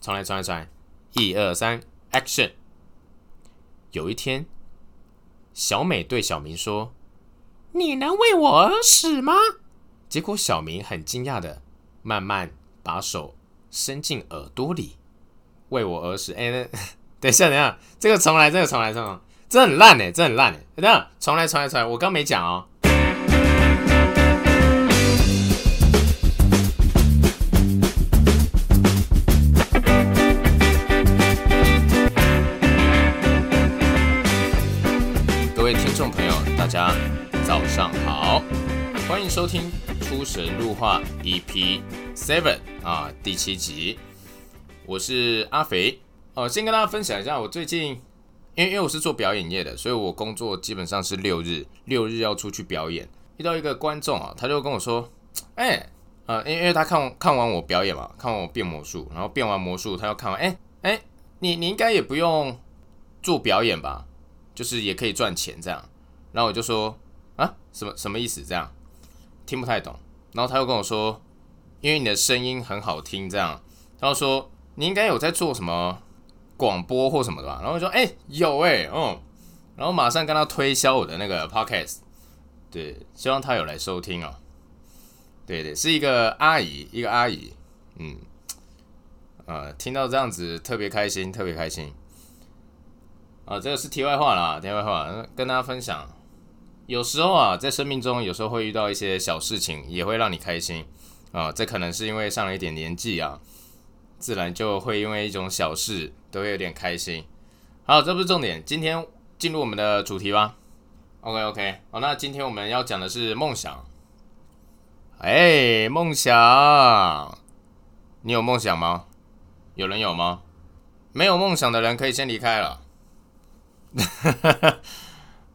重来，重来，重来，一二三，Action！有一天，小美对小明说：“你能为我而死吗？”结果小明很惊讶的，慢慢把手伸进耳朵里，为我而死。哎，等一下，等一下，这个重来，这个重来，重来，这很烂哎，这很烂哎，等下，重来，重来，重来，我刚没讲哦。家早上好，欢迎收听《出神入化》EP Seven 啊，第七集。我是阿肥哦，先跟大家分享一下，我最近因为因为我是做表演业的，所以我工作基本上是六日，六日要出去表演。遇到一个观众啊，他就跟我说：“哎，呃，因为因为他看看完我表演嘛，看完我变魔术，然后变完魔术，他要看完，哎哎，你你应该也不用做表演吧？”就是也可以赚钱这样，然后我就说啊，什么什么意思？这样听不太懂。然后他又跟我说，因为你的声音很好听，这样，他说你应该有在做什么广播或什么的吧？然后我说哎，有哎，嗯，然后马上跟他推销我的那个 podcast，对，希望他有来收听哦。对对，是一个阿姨，一个阿姨，嗯，呃，听到这样子特别开心，特别开心。啊，这个是题外话啦，题外话，跟大家分享。有时候啊，在生命中，有时候会遇到一些小事情，也会让你开心啊。这可能是因为上了一点年纪啊，自然就会因为一种小事都会有点开心。好，这不是重点，今天进入我们的主题吧。OK OK，好，那今天我们要讲的是梦想。哎，梦想，你有梦想吗？有人有吗？没有梦想的人可以先离开了。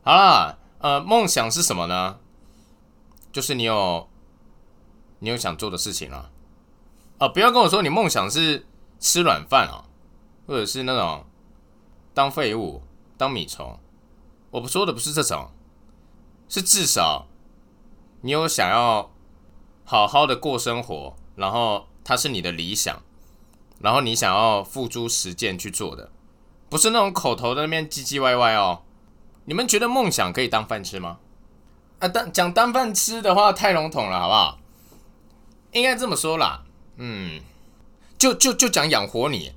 好啦，呃，梦想是什么呢？就是你有你有想做的事情啊。哦，不要跟我说你梦想是吃软饭啊，或者是那种当废物、当米虫。我不说的不是这种，是至少你有想要好好的过生活，然后它是你的理想，然后你想要付诸实践去做的。不是那种口头的那边唧唧歪歪哦。你们觉得梦想可以当饭吃吗？啊，当讲当饭吃的话太笼统了，好不好？应该这么说啦，嗯，就就就讲养活你。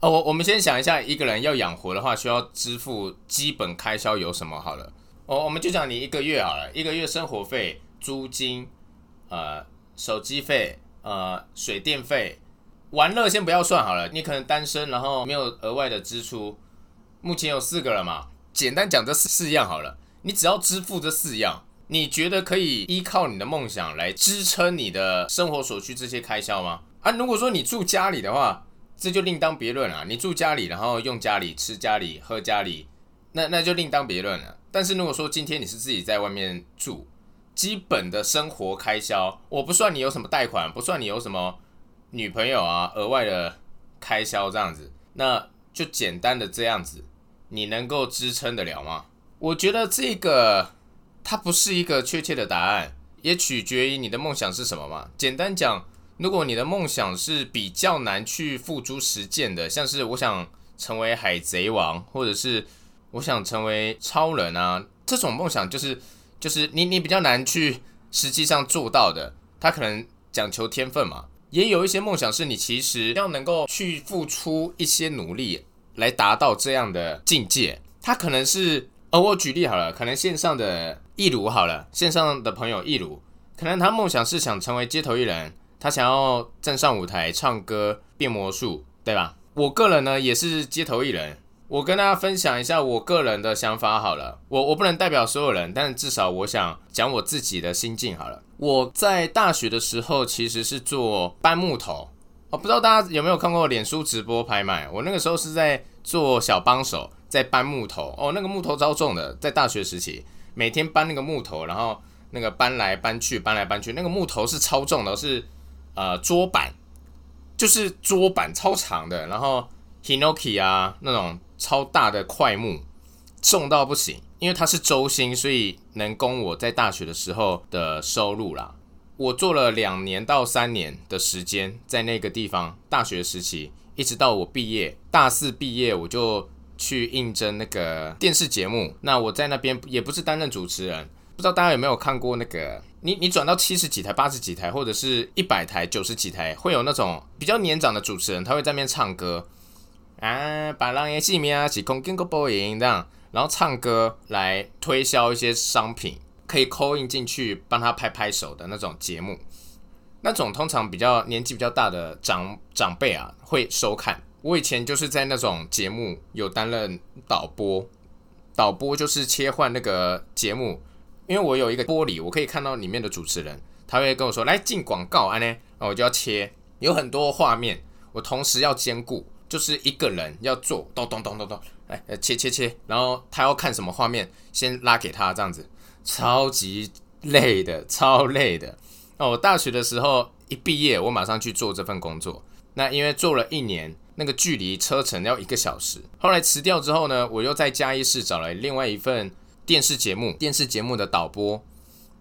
哦，我我们先想一下，一个人要养活的话，需要支付基本开销有什么？好了，哦，我们就讲你一个月好了，一个月生活费、租金、呃，手机费、呃，水电费。玩乐先不要算好了，你可能单身，然后没有额外的支出。目前有四个了嘛？简单讲这四样好了，你只要支付这四样，你觉得可以依靠你的梦想来支撑你的生活所需这些开销吗？啊，如果说你住家里的话，这就另当别论了。你住家里，然后用家里吃家里喝家里，那那就另当别论了。但是如果说今天你是自己在外面住，基本的生活开销，我不算你有什么贷款，不算你有什么。女朋友啊，额外的开销这样子，那就简单的这样子，你能够支撑得了吗？我觉得这个它不是一个确切的答案，也取决于你的梦想是什么嘛。简单讲，如果你的梦想是比较难去付诸实践的，像是我想成为海贼王，或者是我想成为超人啊，这种梦想就是就是你你比较难去实际上做到的，它可能讲求天分嘛。也有一些梦想是你其实要能够去付出一些努力来达到这样的境界。他可能是，呃，我举例好了，可能线上的易如好了，线上的朋友易如，可能他梦想是想成为街头艺人，他想要站上舞台唱歌变魔术，对吧？我个人呢也是街头艺人。我跟大家分享一下我个人的想法好了，我我不能代表所有人，但至少我想讲我自己的心境好了。我在大学的时候其实是做搬木头，哦，不知道大家有没有看过脸书直播拍卖？我那个时候是在做小帮手，在搬木头，哦，那个木头超重的，在大学时期每天搬那个木头，然后那个搬来搬去，搬来搬去，那个木头是超重的，是呃桌板，就是桌板超长的，然后 Hinoki 啊那种。超大的块木，重到不行，因为它是周薪，所以能供我在大学的时候的收入啦。我做了两年到三年的时间，在那个地方大学时期，一直到我毕业，大四毕业我就去应征那个电视节目。那我在那边也不是担任主持人，不知道大家有没有看过那个？你你转到七十几台、八十几台，或者是一百台、九十几台，会有那种比较年长的主持人，他会在那边唱歌啊，把浪也记名啊，起空跟个播音这样，然后唱歌来推销一些商品，可以 call in 进去帮他拍拍手的那种节目。那种通常比较年纪比较大的长长辈啊会收看。我以前就是在那种节目有担任导播，导播就是切换那个节目。因为我有一个玻璃，我可以看到里面的主持人，他会跟我说：“来进广告啊！”呢，然后我就要切，有很多画面，我同时要兼顾，就是一个人要做，咚咚咚咚咚，哎，切切切，然后他要看什么画面，先拉给他，这样子，超级累的，超累的。那我大学的时候一毕业，我马上去做这份工作。那因为做了一年，那个距离车程要一个小时，后来辞掉之后呢，我又在嘉义市找了另外一份。电视节目，电视节目的导播，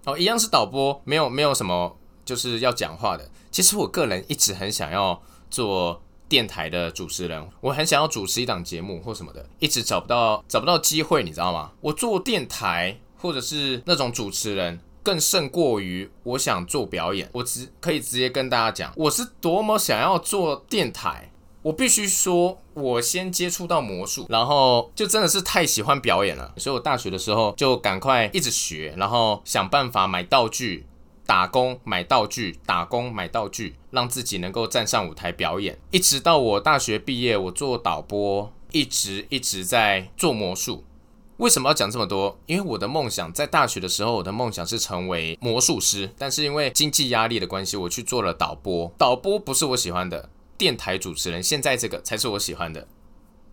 哦，一样是导播，没有没有什么就是要讲话的。其实我个人一直很想要做电台的主持人，我很想要主持一档节目或什么的，一直找不到找不到机会，你知道吗？我做电台或者是那种主持人，更胜过于我想做表演。我直可以直接跟大家讲，我是多么想要做电台。我必须说，我先接触到魔术，然后就真的是太喜欢表演了，所以我大学的时候就赶快一直学，然后想办法买道具、打工买道具、打工买道具，让自己能够站上舞台表演。一直到我大学毕业，我做导播，一直一直在做魔术。为什么要讲这么多？因为我的梦想在大学的时候，我的梦想是成为魔术师，但是因为经济压力的关系，我去做了导播。导播不是我喜欢的。电台主持人，现在这个才是我喜欢的。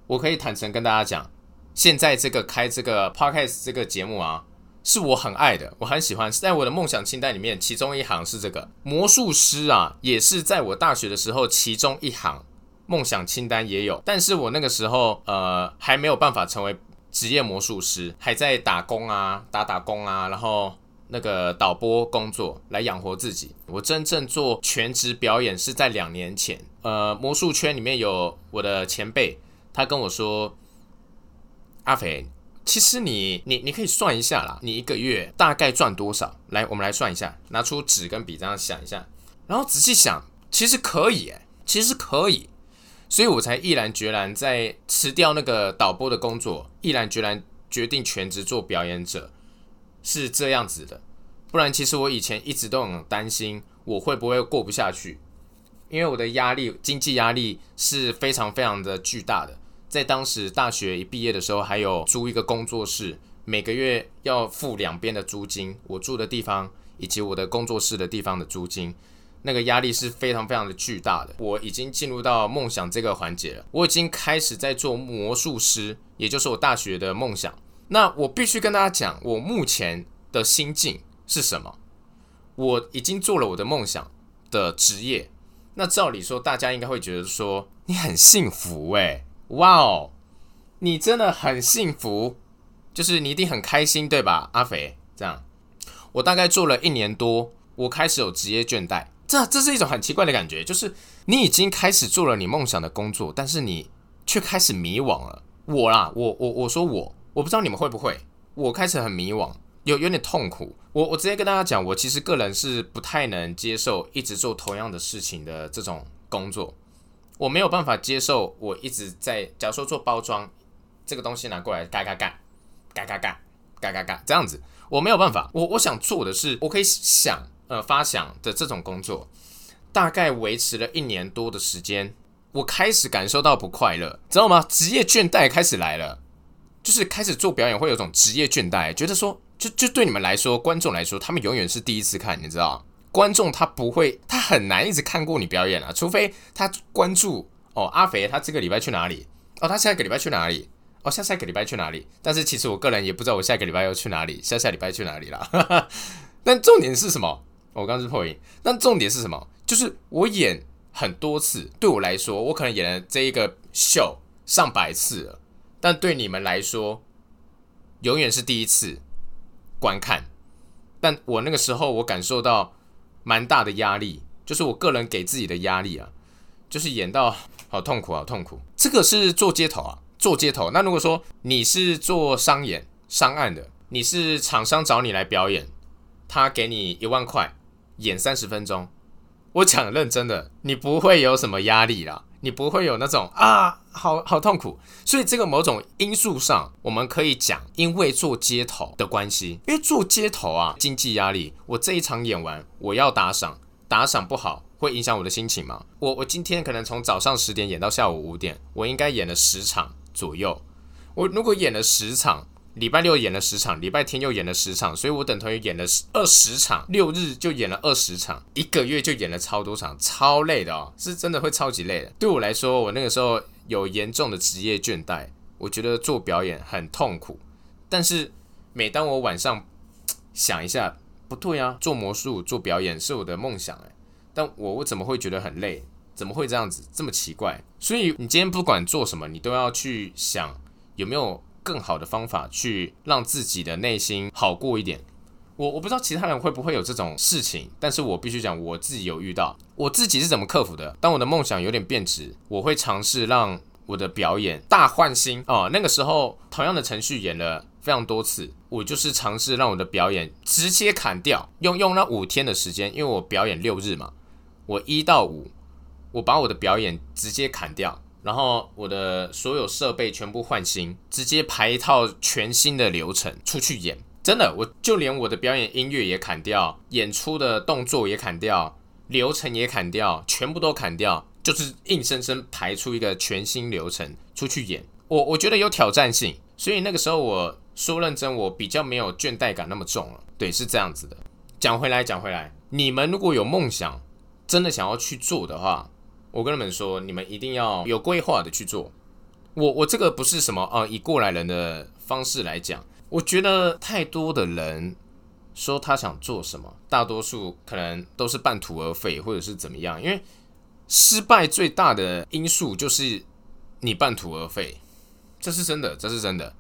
我可以坦诚跟大家讲，现在这个开这个 podcast 这个节目啊，是我很爱的，我很喜欢。在我的梦想清单里面，其中一行是这个魔术师啊，也是在我大学的时候其中一行梦想清单也有。但是我那个时候呃还没有办法成为职业魔术师，还在打工啊，打打工啊，然后。那个导播工作来养活自己。我真正做全职表演是在两年前。呃，魔术圈里面有我的前辈，他跟我说：“阿肥，其实你你你可以算一下啦，你一个月大概赚多少？来，我们来算一下，拿出纸跟笔这样想一下，然后仔细想，其实可以，哎，其实可以，所以我才毅然决然在辞掉那个导播的工作，毅然决然决定全职做表演者。”是这样子的，不然其实我以前一直都很担心我会不会过不下去，因为我的压力，经济压力是非常非常的巨大的。在当时大学一毕业的时候，还有租一个工作室，每个月要付两边的租金，我住的地方以及我的工作室的地方的租金，那个压力是非常非常的巨大的。我已经进入到梦想这个环节了，我已经开始在做魔术师，也就是我大学的梦想。那我必须跟大家讲，我目前的心境是什么？我已经做了我的梦想的职业。那照理说，大家应该会觉得说你很幸福诶，哇哦，你真的很幸福，就是你一定很开心对吧？阿肥，这样，我大概做了一年多，我开始有职业倦怠。这这是一种很奇怪的感觉，就是你已经开始做了你梦想的工作，但是你却开始迷惘了。我啦，我我我说我。我不知道你们会不会，我开始很迷惘，有有点痛苦。我我直接跟大家讲，我其实个人是不太能接受一直做同样的事情的这种工作，我没有办法接受我一直在，假如说做包装这个东西拿过来，嘎嘎嘎，嘎嘎嘎，嘎嘎嘎这样子，我没有办法。我我想做的是，我可以想呃发想的这种工作，大概维持了一年多的时间，我开始感受到不快乐，知道吗？职业倦怠开始来了。就是开始做表演会有种职业倦怠，觉得说，就就对你们来说，观众来说，他们永远是第一次看，你知道观众他不会，他很难一直看过你表演啊，除非他关注哦，阿肥他这个礼拜去哪里？哦，他下一个礼拜去哪里？哦，下下个礼拜去哪里？但是其实我个人也不知道我下个礼拜要去哪里，下下礼拜去哪里了。但重点是什么？我刚是破音。但重点是什么？就是我演很多次，对我来说，我可能演了这一个秀上百次了。但对你们来说，永远是第一次观看。但我那个时候，我感受到蛮大的压力，就是我个人给自己的压力啊，就是演到好痛苦，好痛苦。这个是做街头啊，做街头。那如果说你是做商演、商案的，你是厂商找你来表演，他给你一万块，演三十分钟，我讲认真的，你不会有什么压力啦。你不会有那种啊，好好痛苦，所以这个某种因素上，我们可以讲，因为做街头的关系，因为做街头啊，经济压力，我这一场演完，我要打赏，打赏不好会影响我的心情吗？我我今天可能从早上十点演到下午五点，我应该演了十场左右，我如果演了十场。礼拜六演了十场，礼拜天又演了十场，所以我等同于演了二十场，六日就演了二十场，一个月就演了超多场，超累的哦，是真的会超级累的。对我来说，我那个时候有严重的职业倦怠，我觉得做表演很痛苦。但是每当我晚上想一下，不对啊，做魔术、做表演是我的梦想哎，但我我怎么会觉得很累？怎么会这样子？这么奇怪？所以你今天不管做什么，你都要去想有没有。更好的方法去让自己的内心好过一点。我我不知道其他人会不会有这种事情，但是我必须讲，我自己有遇到。我自己是怎么克服的？当我的梦想有点变质，我会尝试让我的表演大换新哦。那个时候，同样的程序演了非常多次，我就是尝试让我的表演直接砍掉，用用那五天的时间，因为我表演六日嘛，我一到五，我把我的表演直接砍掉。然后我的所有设备全部换新，直接排一套全新的流程出去演。真的，我就连我的表演音乐也砍掉，演出的动作也砍掉，流程也砍掉，全部都砍掉，就是硬生生排出一个全新流程出去演。我我觉得有挑战性，所以那个时候我说认真，我比较没有倦怠感那么重了。对，是这样子的。讲回来，讲回来，你们如果有梦想，真的想要去做的话。我跟你们说，你们一定要有规划的去做。我我这个不是什么啊，以过来人的方式来讲，我觉得太多的人说他想做什么，大多数可能都是半途而废，或者是怎么样。因为失败最大的因素就是你半途而废，这是真的，这是真的。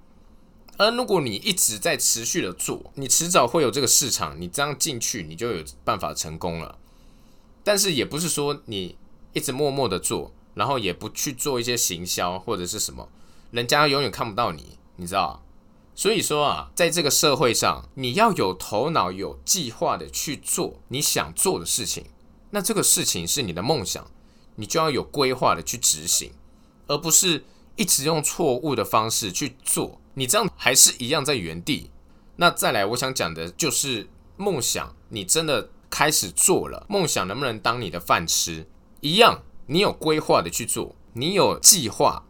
而如果你一直在持续的做，你迟早会有这个市场，你这样进去，你就有办法成功了。但是也不是说你。一直默默的做，然后也不去做一些行销或者是什么，人家永远看不到你，你知道？所以说啊，在这个社会上，你要有头脑、有计划的去做你想做的事情。那这个事情是你的梦想，你就要有规划的去执行，而不是一直用错误的方式去做。你这样还是一样在原地。那再来，我想讲的就是梦想，你真的开始做了，梦想能不能当你的饭吃？一样，你有规划的去做，你有计划，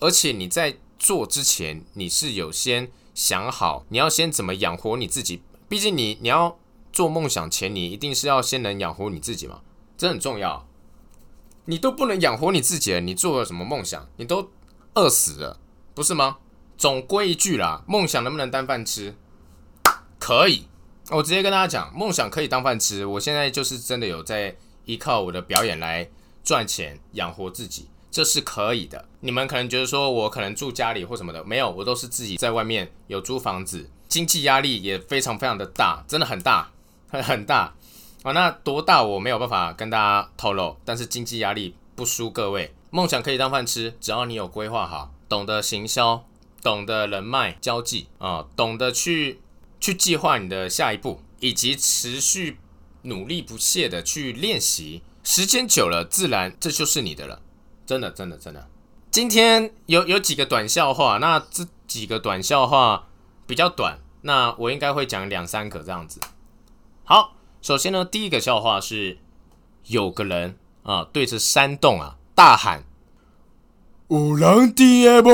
而且你在做之前，你是有先想好你要先怎么养活你自己。毕竟你你要做梦想前，你一定是要先能养活你自己嘛，这很重要。你都不能养活你自己了，你做了什么梦想？你都饿死了，不是吗？总归一句啦，梦想能不能当饭吃？可以，我直接跟大家讲，梦想可以当饭吃。我现在就是真的有在依靠我的表演来。赚钱养活自己，这是可以的。你们可能觉得说我可能住家里或什么的，没有，我都是自己在外面有租房子，经济压力也非常非常的大，真的很大，很 很大啊。那多大我没有办法跟大家透露，但是经济压力不输各位。梦想可以当饭吃，只要你有规划好，懂得行销，懂得人脉交际啊，懂得去去计划你的下一步，以及持续努力不懈的去练习。时间久了，自然这就是你的了，真的，真的，真的。今天有有几个短笑话，那这几个短笑话比较短，那我应该会讲两三个这样子。好，首先呢，第一个笑话是有个人啊对着山洞啊大喊：“五郎爹不？”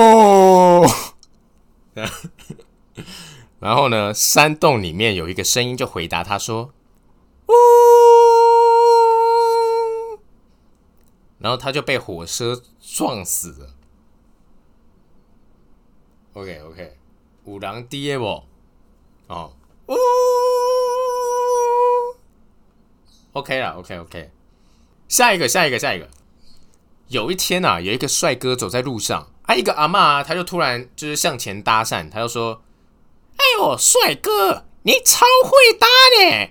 然后呢，山洞里面有一个声音就回答他说：“呜。”然后他就被火车撞死了。OK OK，五郎爹不？哦，呜，OK 了 OK OK，下一个下一个下一个。有一天啊，有一个帅哥走在路上，啊，一个阿妈他就突然就是向前搭讪，他就说：“哎呦，帅哥，你超会搭的！”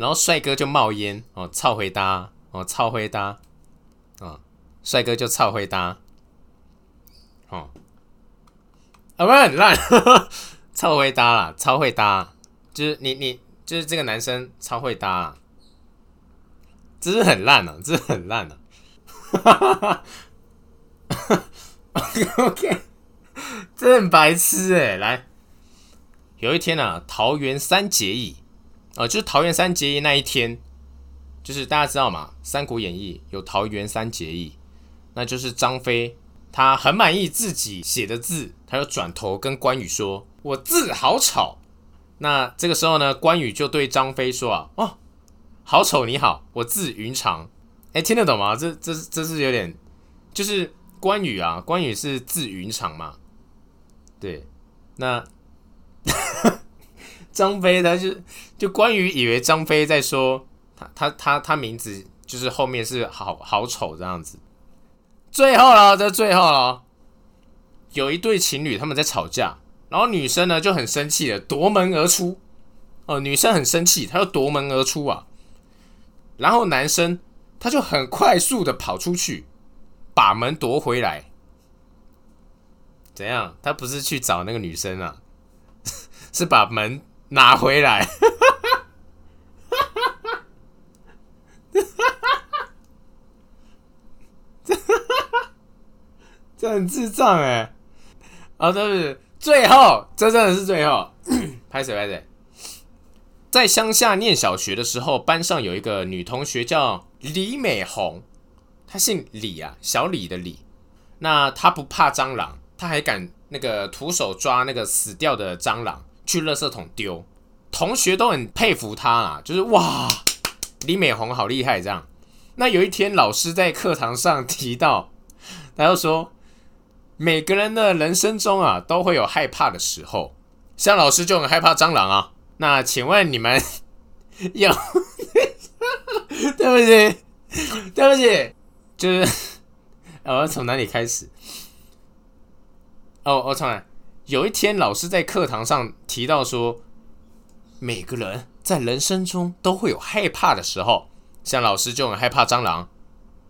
然后帅哥就冒烟哦，超会搭哦，超会搭啊。帅哥就超会搭。哦，啊，不是很烂，超会 搭啦，超会搭，就是你你就是这个男生超会搭，这是很烂啊，这是很烂啊。OK，这很白痴哎！来，有一天啊，桃园三结义，呃，就是桃园三结义那一天，就是大家知道嘛，《三国演义》有桃园三结义，那就是张飞他很满意自己写的字，他就转头跟关羽说：“我字好丑。”那这个时候呢，关羽就对张飞说：“啊，哦，好丑，你好，我字云长。”哎，听得懂吗？这这这是有点，就是。关羽啊，关羽是字云长嘛？对，那张飞他就就关羽以为张飞在说他他他他名字就是后面是好好丑这样子。最后了，这最后了，有一对情侣他们在吵架，然后女生呢就很生气的夺门而出。哦，女生很生气，她就夺门而出啊。然后男生他就很快速的跑出去。把门夺回来，怎样？他不是去找那个女生啊，是把门拿回来。哈哈哈这很智障哎！啊，对不对？最后，这真的是最后。拍谁？拍谁？在乡下念小学的时候，班上有一个女同学叫李美红。她姓李啊，小李的李。那她不怕蟑螂，她还敢那个徒手抓那个死掉的蟑螂去垃圾桶丢。同学都很佩服他啊，就是哇，李美红好厉害这样。那有一天老师在课堂上提到，他就说每个人的人生中啊都会有害怕的时候，像老师就很害怕蟑螂啊。那请问你们 有？对不起，对不起。就是，我要从哪里开始？哦，我重来。有一天，老师在课堂上提到说，每个人在人生中都会有害怕的时候，像老师就很害怕蟑螂。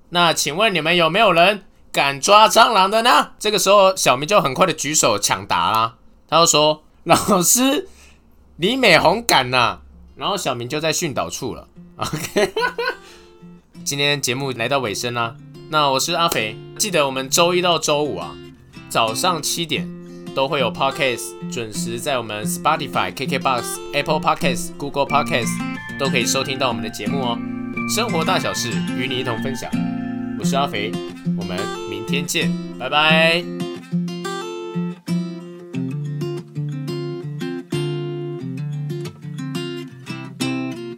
那请问你们有没有人敢抓蟑螂的呢？这个时候，小明就很快的举手抢答啦。他就说：“老师，李美红敢呐。”然后小明就在训导处了。OK。今天节目来到尾声啦，那我是阿肥，记得我们周一到周五啊，早上七点都会有 podcast 准时在我们 Spotify、KKBox、Apple Podcast、Google Podcast 都可以收听到我们的节目哦。生活大小事与你一同分享，我是阿肥，我们明天见，拜拜。